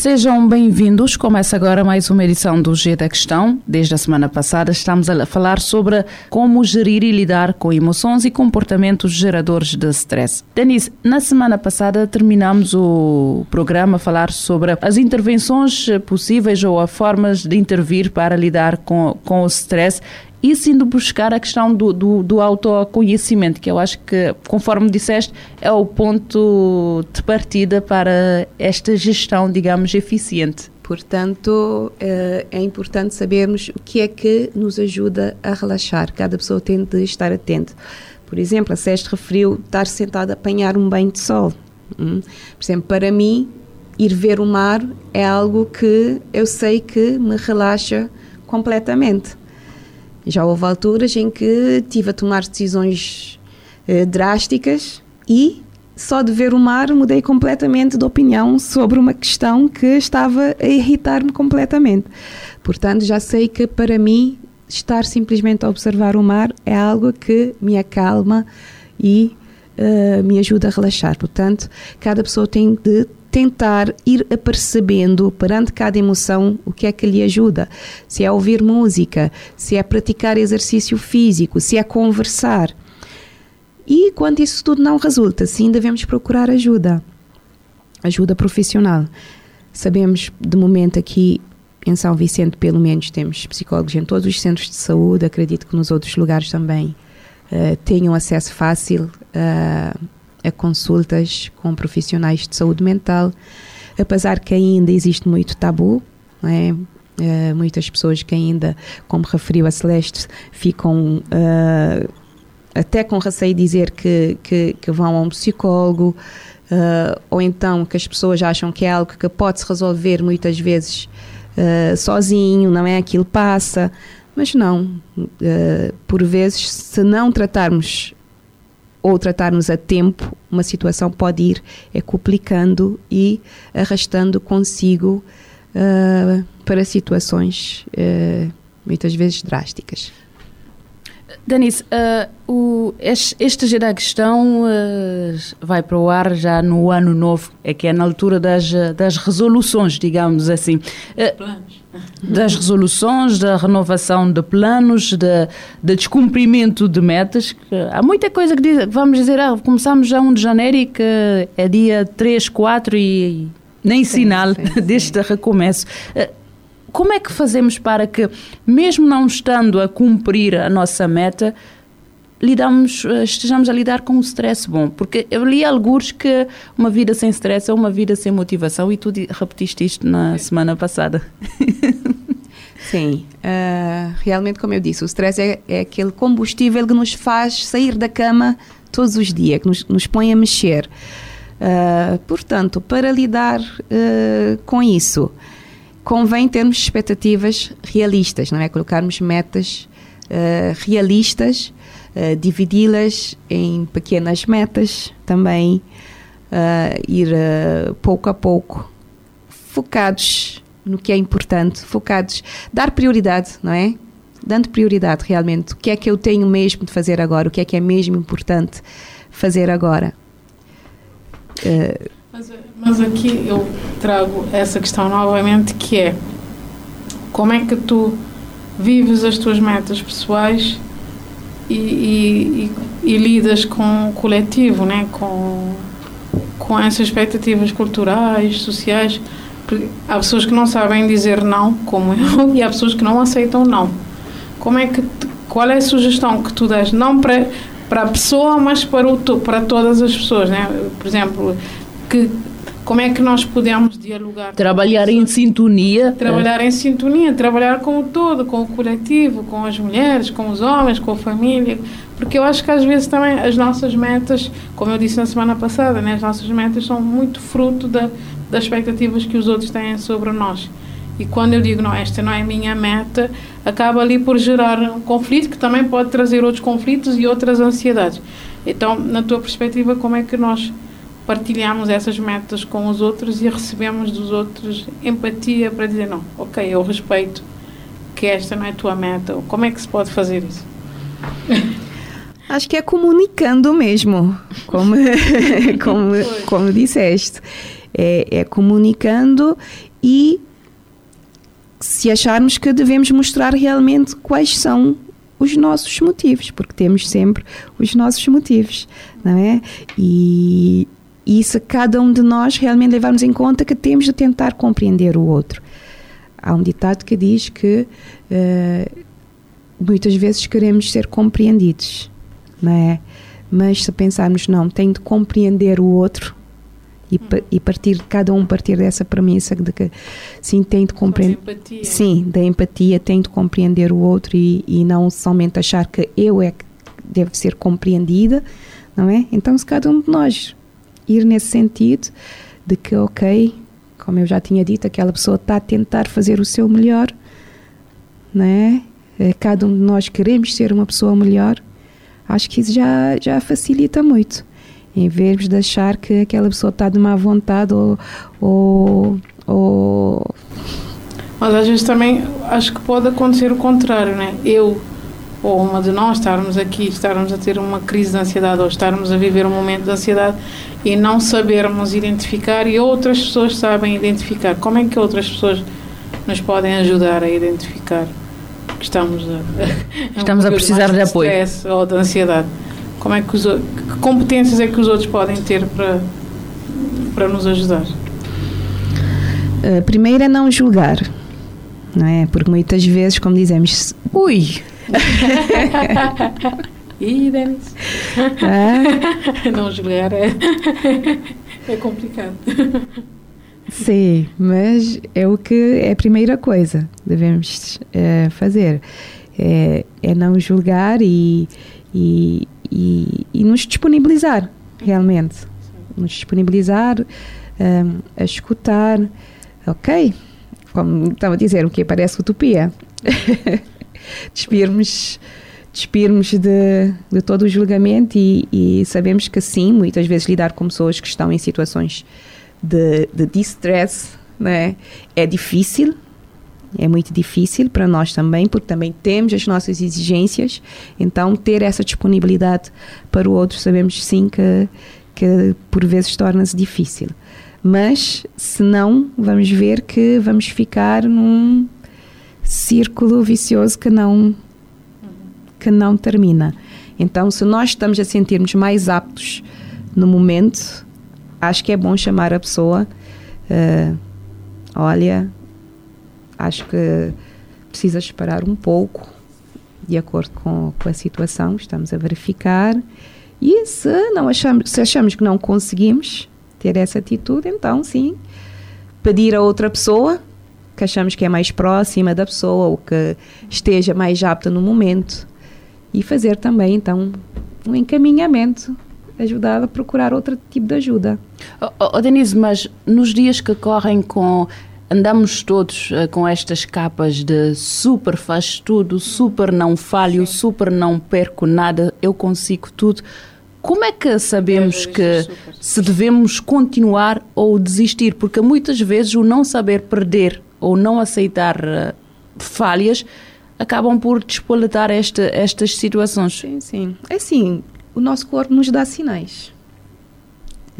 Sejam bem-vindos. Começa agora mais uma edição do G da Questão. Desde a semana passada estamos a falar sobre como gerir e lidar com emoções e comportamentos geradores de stress. Denise, na semana passada terminamos o programa a falar sobre as intervenções possíveis ou as formas de intervir para lidar com, com o stress e indo buscar a questão do, do, do, autoconhecimento, que eu acho que, conforme disseste, é o ponto de partida para esta gestão, digamos, eficiente. Portanto, eh, é importante sabermos o que é que nos ajuda a relaxar. Cada pessoa tem de estar atento. Por exemplo, a Seste referiu estar sentado a apanhar um banho de sol. Hum? Por exemplo, para mim, ir ver o mar é algo que eu sei que me relaxa completamente. Já houve alturas em que tive a tomar decisões eh, drásticas e só de ver o mar mudei completamente de opinião sobre uma questão que estava a irritar-me completamente. Portanto, já sei que para mim estar simplesmente a observar o mar é algo que me acalma e uh, me ajuda a relaxar. Portanto, cada pessoa tem de tentar ir apercebendo perante cada emoção o que é que lhe ajuda. Se é ouvir música, se é praticar exercício físico, se é conversar. E quando isso tudo não resulta, sim, devemos procurar ajuda. Ajuda profissional. Sabemos, de momento aqui em São Vicente, pelo menos, temos psicólogos em todos os centros de saúde, acredito que nos outros lugares também uh, tenham acesso fácil. Uh, a consultas com profissionais de saúde mental, apesar que ainda existe muito tabu, é? Uh, muitas pessoas que ainda, como referiu a Celeste, ficam uh, até com receio de dizer que, que, que vão a um psicólogo, uh, ou então que as pessoas acham que é algo que pode se resolver muitas vezes sozinho, não é? Aquilo passa. Mas não, por vezes, se não tratarmos ou tratarmos a tempo, uma situação pode ir é complicando e arrastando consigo uh, para situações uh, muitas vezes drásticas. Denise, uh, o, este, este da Questão uh, vai para o ar já no ano novo, é que é na altura das, das resoluções, digamos assim. Uh, das resoluções, da renovação de planos, de, de descumprimento de metas. há muita coisa que diz, vamos dizer, ah, começamos já 1 de janeiro e que é dia 3, 4 e nem sim, sinal sim, sim. deste recomeço. Eh, como é que fazemos para que, mesmo não estando a cumprir a nossa meta, lidamos, eh, estejamos a lidar com um stress bom. Porque eu li alguns que uma vida sem stress é uma vida sem motivação e tu repetiste isto na semana passada. Sim, uh, realmente como eu disse, o stress é, é, aquele combustível que nos faz sair da cama todos os dias, que nos, nos põe a mexer. Uh, portanto, para lidar uh, com isso, convém termos expectativas realistas, não é? Colocarmos metas realistas uh, dividi-las em pequenas metas, também uh, ir uh, pouco a pouco, focados no que é importante, focados, dar prioridade, não é? Dando prioridade realmente, o que é que eu tenho mesmo de fazer agora, o que é que é mesmo importante fazer agora. Mas, mas aqui eu trago essa questão novamente que é como é que tu vives as tuas metas pessoais e, e, e, lidas com o coletivo, né? com, com essas expectativas culturais, sociais. Há pessoas que não sabem dizer não, como eu, e há pessoas que não aceitam não. Como é que, qual é a sugestão que tu dás? Não para, para a pessoa, mas para, o, para todas as pessoas. Né? Por exemplo, que como é que nós podemos dialogar? Trabalhar em sintonia. Trabalhar é. em sintonia, trabalhar com o todo, com o coletivo, com as mulheres, com os homens, com a família. Porque eu acho que às vezes também as nossas metas, como eu disse na semana passada, né, as nossas metas são muito fruto da, das expectativas que os outros têm sobre nós. E quando eu digo, não, esta não é a minha meta, acaba ali por gerar um conflito que também pode trazer outros conflitos e outras ansiedades. Então, na tua perspectiva, como é que nós partilhamos essas metas com os outros e recebemos dos outros empatia para dizer, não, ok, eu respeito que esta não é a tua meta. Como é que se pode fazer isso? Acho que é comunicando mesmo, como, como, como disseste. É, é comunicando e se acharmos que devemos mostrar realmente quais são os nossos motivos, porque temos sempre os nossos motivos, não é? E isso cada um de nós realmente levarmos em conta que temos de tentar compreender o outro. Há um ditado que diz que uh, muitas vezes queremos ser compreendidos, não é? Mas se pensarmos, não, tenho de compreender o outro, e, e partir cada um partir dessa premissa de que sim tem de compreender sim da empatia tem de compreender o outro e, e não somente achar que eu é que deve ser compreendida não é então se cada um de nós ir nesse sentido de que ok como eu já tinha dito aquela pessoa está a tentar fazer o seu melhor não é? é cada um de nós queremos ser uma pessoa melhor acho que isso já já facilita muito em vez de achar que aquela pessoa está de má vontade ou, ou, ou... Mas às vezes também acho que pode acontecer o contrário, né? Eu ou uma de nós estarmos aqui, estarmos a ter uma crise de ansiedade ou estarmos a viver um momento de ansiedade e não sabermos identificar e outras pessoas sabem identificar. Como é que outras pessoas nos podem ajudar a identificar que estamos a, estamos a precisar de apoio ou de ansiedade? Como é que, os, que competências é que os outros podem ter para, para nos ajudar? Uh, primeiro é não julgar, não é? Porque muitas vezes, como dizemos, ui! Ih, Denis! Ah? não julgar é, é complicado. Sim, mas é o que é a primeira coisa devemos uh, fazer. É, é não julgar e, e, e, e nos disponibilizar, realmente. Nos disponibilizar, um, a escutar. Ok, como estava a dizer, o que parece utopia. despirmos despirmos de, de todo o julgamento e, e, sabemos que sim, muitas vezes lidar com pessoas que estão em situações de, de distress né, é difícil, é muito difícil para nós também, porque também temos as nossas exigências. Então, ter essa disponibilidade para o outro, sabemos sim que, que por vezes torna-se difícil. Mas, se não, vamos ver que vamos ficar num círculo vicioso que não, que não termina. Então, se nós estamos a sentirmos mais aptos no momento, acho que é bom chamar a pessoa. Uh, olha, acho que precisa esperar um pouco, de acordo com, com a situação, estamos a verificar. E se, não achamos, se achamos que não conseguimos ter essa atitude, então sim, pedir a outra pessoa que achamos que é mais próxima da pessoa ou que esteja mais apta no momento e fazer também então um encaminhamento ajudar a procurar outro tipo de ajuda. Oh, oh, Denise, mas nos dias que correm com andamos todos uh, com estas capas de super faz tudo, super não falho, super não perco nada, eu consigo tudo. Como é que sabemos que se devemos continuar ou desistir? Porque muitas vezes o não saber perder ou não aceitar uh, falhas acabam por despoletar esta, estas situações. Sim, sim. É assim, o nosso corpo nos dá sinais.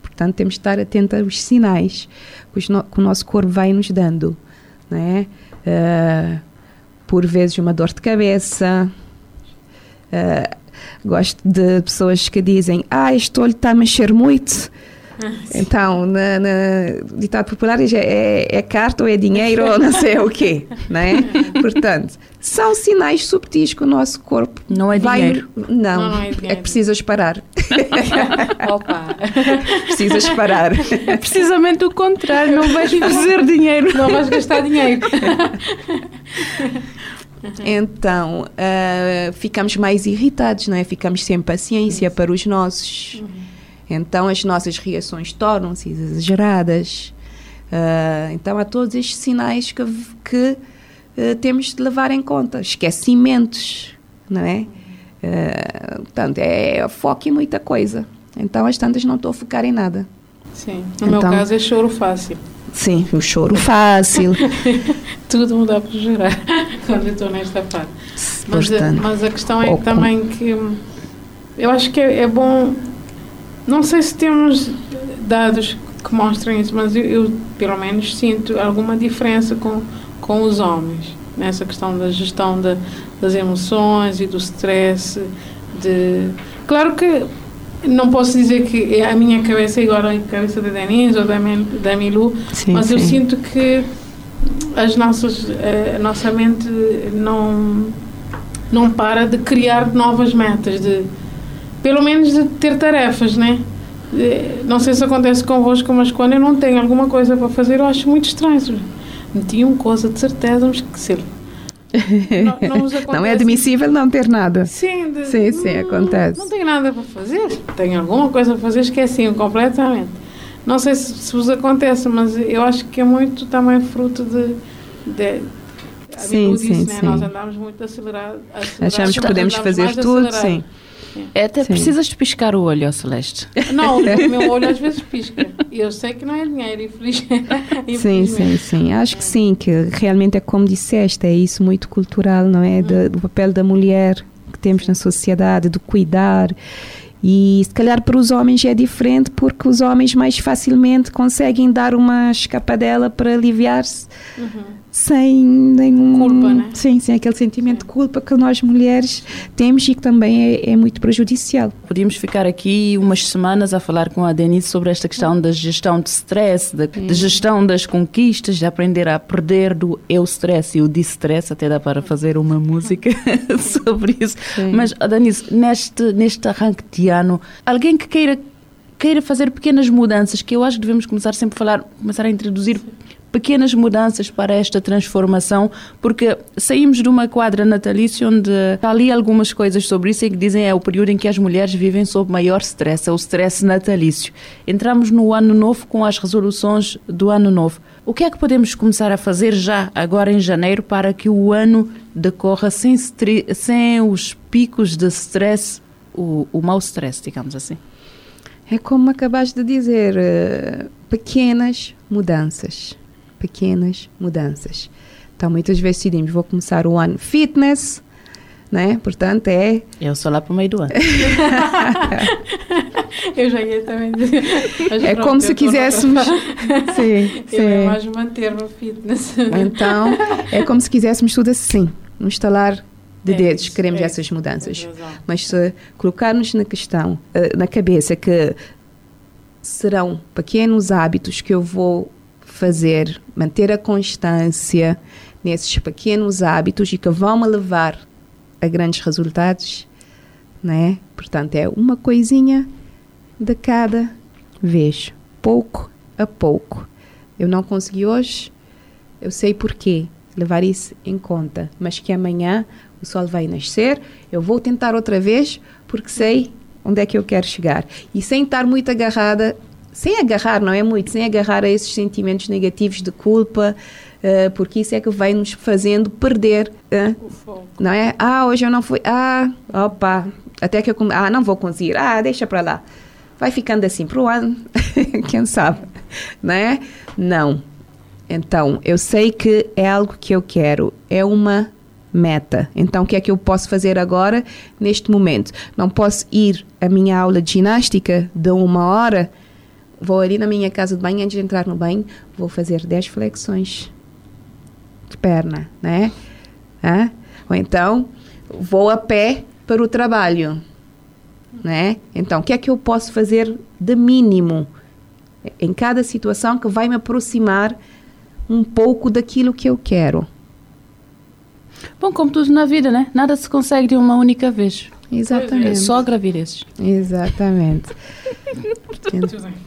Portanto, temos de estar atentos aos sinais que o nosso corpo vai nos dando. Né? Uh, por vezes, uma dor de cabeça. Uh, gosto de pessoas que dizem: Ah, este olho está a mexer muito. Então, na, na ditado popular é, é, é, carta ou é dinheiro ou não sei o quê, né? Portanto, são sinais subtis que o nosso corpo não é vai... dinheiro. Não, não, não é, dinheiro. é que precisas parar. Opa! precisas parar. É precisamente o contrário, não vais fazer dinheiro. Não vais gastar dinheiro. Então, uh, ficamos mais irritados, não é? Ficamos sem paciência Isso. para os nossos. Uhum então as nossas reações tornam-se exageradas. Uh, então, há todos estes sinais que, que uh, temos de levar em conta. Esquecimentos, não é? Uh, portanto, é foco em muita coisa. Então, as tantas não estou a focar em nada. Sim, no então, meu caso é choro fácil. Sim, o choro fácil. Tudo me dá para chorar quando eu estou nesta parte. Mas, a, mas a questão é também que eu acho que é, é bom. Não sei se temos dados que mostram isso, mas eu, eu, pelo menos sinto alguma diferença com, com os homens nessa questão da gestão de, das emoções e do stress. De... Claro que não posso dizer que é a minha cabeça é igual à cabeça da Denise ou da, da Milu, sim, mas sim. eu sinto que as nossas, a nossa mente não, não para de criar novas metas, de pelo menos de ter tarefas, né? Não sei se acontece convosco, mas quando eu não tenho alguma coisa para fazer, eu acho muito estranho. Meti uma coisa de certeza, vamos esquecer. Não, não, não, é admissível não ter nada. Sim, de, sim, sim, acontece. Não tenho nada para fazer. Tenho alguma coisa para fazer, esqueci completamente. Não sei se, se vos acontece, mas eu acho que é muito também fruto de. de sim, sim, né? sim. Nós andamos muito acelerados. Achamos que podemos fazer tudo, sim. É, até Sim. precisas de piscar o olho, Celeste. Não, o meu olho às vezes pisca. E eu sei que não é dinheiro, infelizmente. Sim, sim, sim. Acho que sim, que realmente é como disseste, é isso muito cultural, não é? Do, do papel da mulher que temos na sociedade, do cuidar. E se calhar para os homens é diferente porque os homens mais facilmente conseguem dar uma escapadela para aliviar-se. Uhum sem nenhum culpa, né? Sim, sem aquele sentimento de culpa que nós mulheres temos e que também é, é, muito prejudicial. Podíamos ficar aqui umas semanas a falar com a Denise sobre esta questão da gestão de stress, da, de gestão das conquistas, de aprender a perder do eu stress e o distress, até dá para fazer uma música sobre isso. Sim. Mas, Denise, neste, neste arranque de ano, alguém que queira queira fazer pequenas mudanças, que eu acho que devemos começar sempre a falar, começar a introduzir pequenas mudanças para esta transformação, porque saímos de uma quadra natalícia onde ali algumas coisas sobre isso e que dizem é o período em que as mulheres vivem sob maior stress, é o stress natalício. Entramos no ano novo com as resoluções do ano novo. O que é que podemos começar a fazer já agora em janeiro para que o ano decorra sem, sem os picos de stress, o, o mau stress, digamos assim? É como acabaste de dizer, uh, pequenas mudanças pequenas mudanças. Então, muitas vezes decidimos, vou começar o ano fitness, né? Portanto, é... Eu sou lá para o meio do ano. eu já ia também dizer. Mas é pronto, como se quiséssemos... sim, sim. Eu é mais manter no fitness. Então, é como se quiséssemos tudo assim, no instalar de é dedos, isso, queremos é essas mudanças. É Mas se colocarmos na questão, eh, na cabeça que serão pequenos hábitos que eu vou fazer, manter a constância nesses pequenos hábitos e que vão me levar a grandes resultados, né? Portanto, é uma coisinha de cada vez, pouco a pouco. Eu não consegui hoje, eu sei porquê, levar isso em conta, mas que amanhã o sol vai nascer, eu vou tentar outra vez porque sei onde é que eu quero chegar. E sem estar muito agarrada sem agarrar, não é muito, sem agarrar a esses sentimentos negativos de culpa, uh, porque isso é que vai nos fazendo perder, uh, não é? Ah, hoje eu não fui, ah, opa, até que eu, ah, não vou conseguir, ah, deixa para lá. Vai ficando assim para o ano, quem sabe, não é? Não. Então, eu sei que é algo que eu quero, é uma meta. Então, o que é que eu posso fazer agora, neste momento? Não posso ir à minha aula de ginástica de uma hora vou ali na minha casa de banho, antes de entrar no banho, vou fazer 10 flexões de perna, né? Ah? Ou então, vou a pé para o trabalho, né? Então, o que é que eu posso fazer de mínimo em cada situação que vai me aproximar um pouco daquilo que eu quero? Bom, como tudo na vida, né? Nada se consegue de uma única vez. Exatamente. É só gravidezes. Exatamente.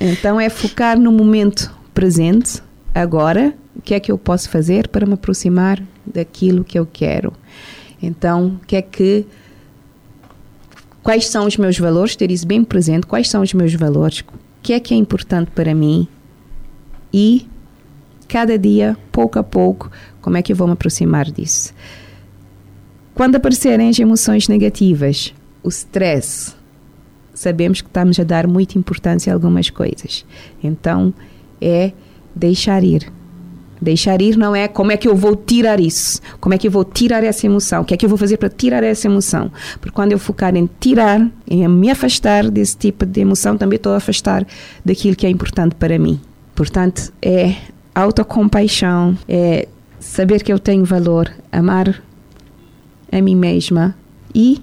Então é focar no momento presente, agora, o que é que eu posso fazer para me aproximar daquilo que eu quero. Então, o que é que quais são os meus valores, ter isso bem presente, quais são os meus valores, o que é que é importante para mim? E cada dia, pouco a pouco, como é que eu vou me aproximar disso. Quando aparecerem as emoções negativas, o stress, sabemos que estamos a dar muita importância a algumas coisas. Então, é deixar ir. Deixar ir não é como é que eu vou tirar isso, como é que eu vou tirar essa emoção, o que é que eu vou fazer para tirar essa emoção. Porque quando eu focar em tirar, em me afastar desse tipo de emoção, também estou a afastar daquilo que é importante para mim. Portanto, é autocompaixão, é saber que eu tenho valor, amar a mim mesma e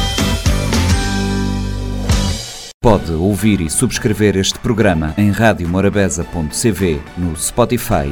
Pode ouvir e subscrever este programa em radiomorabeza.cv, no Spotify,